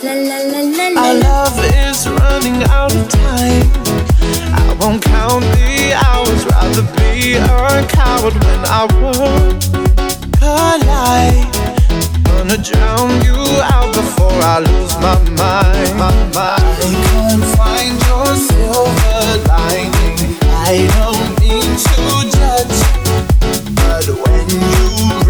Our love is running out of time. I won't count the hours, rather be a coward when I would collide. Gonna drown you out before I lose my mind. My mind. Can't find your silver lining. I don't mean to judge, but when you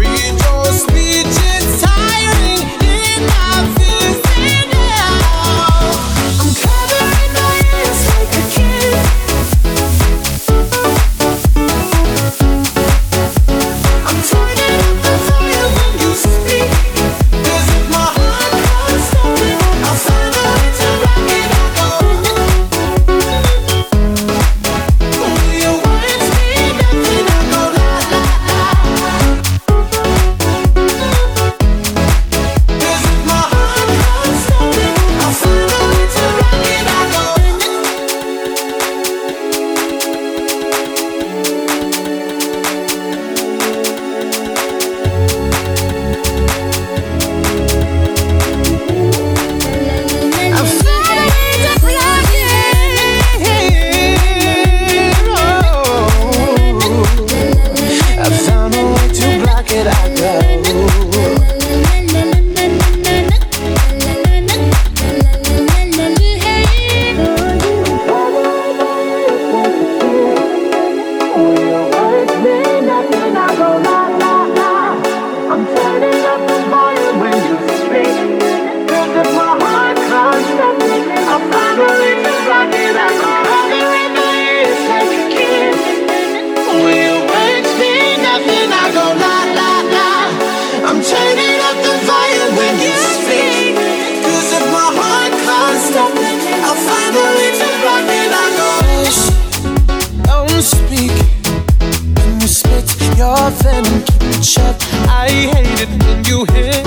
mouth and keep it shut. I hate it when you hit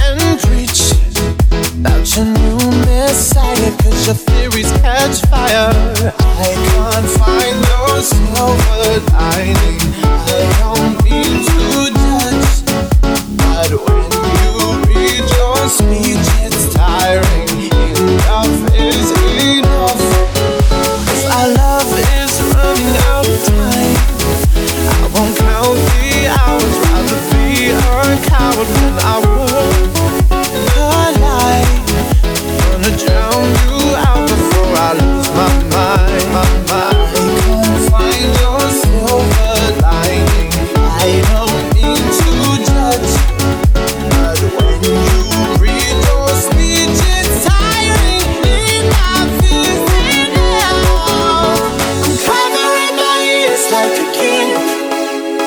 and preach about your new messiah, cause your theories catch fire. I can't find those silver lining.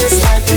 this life.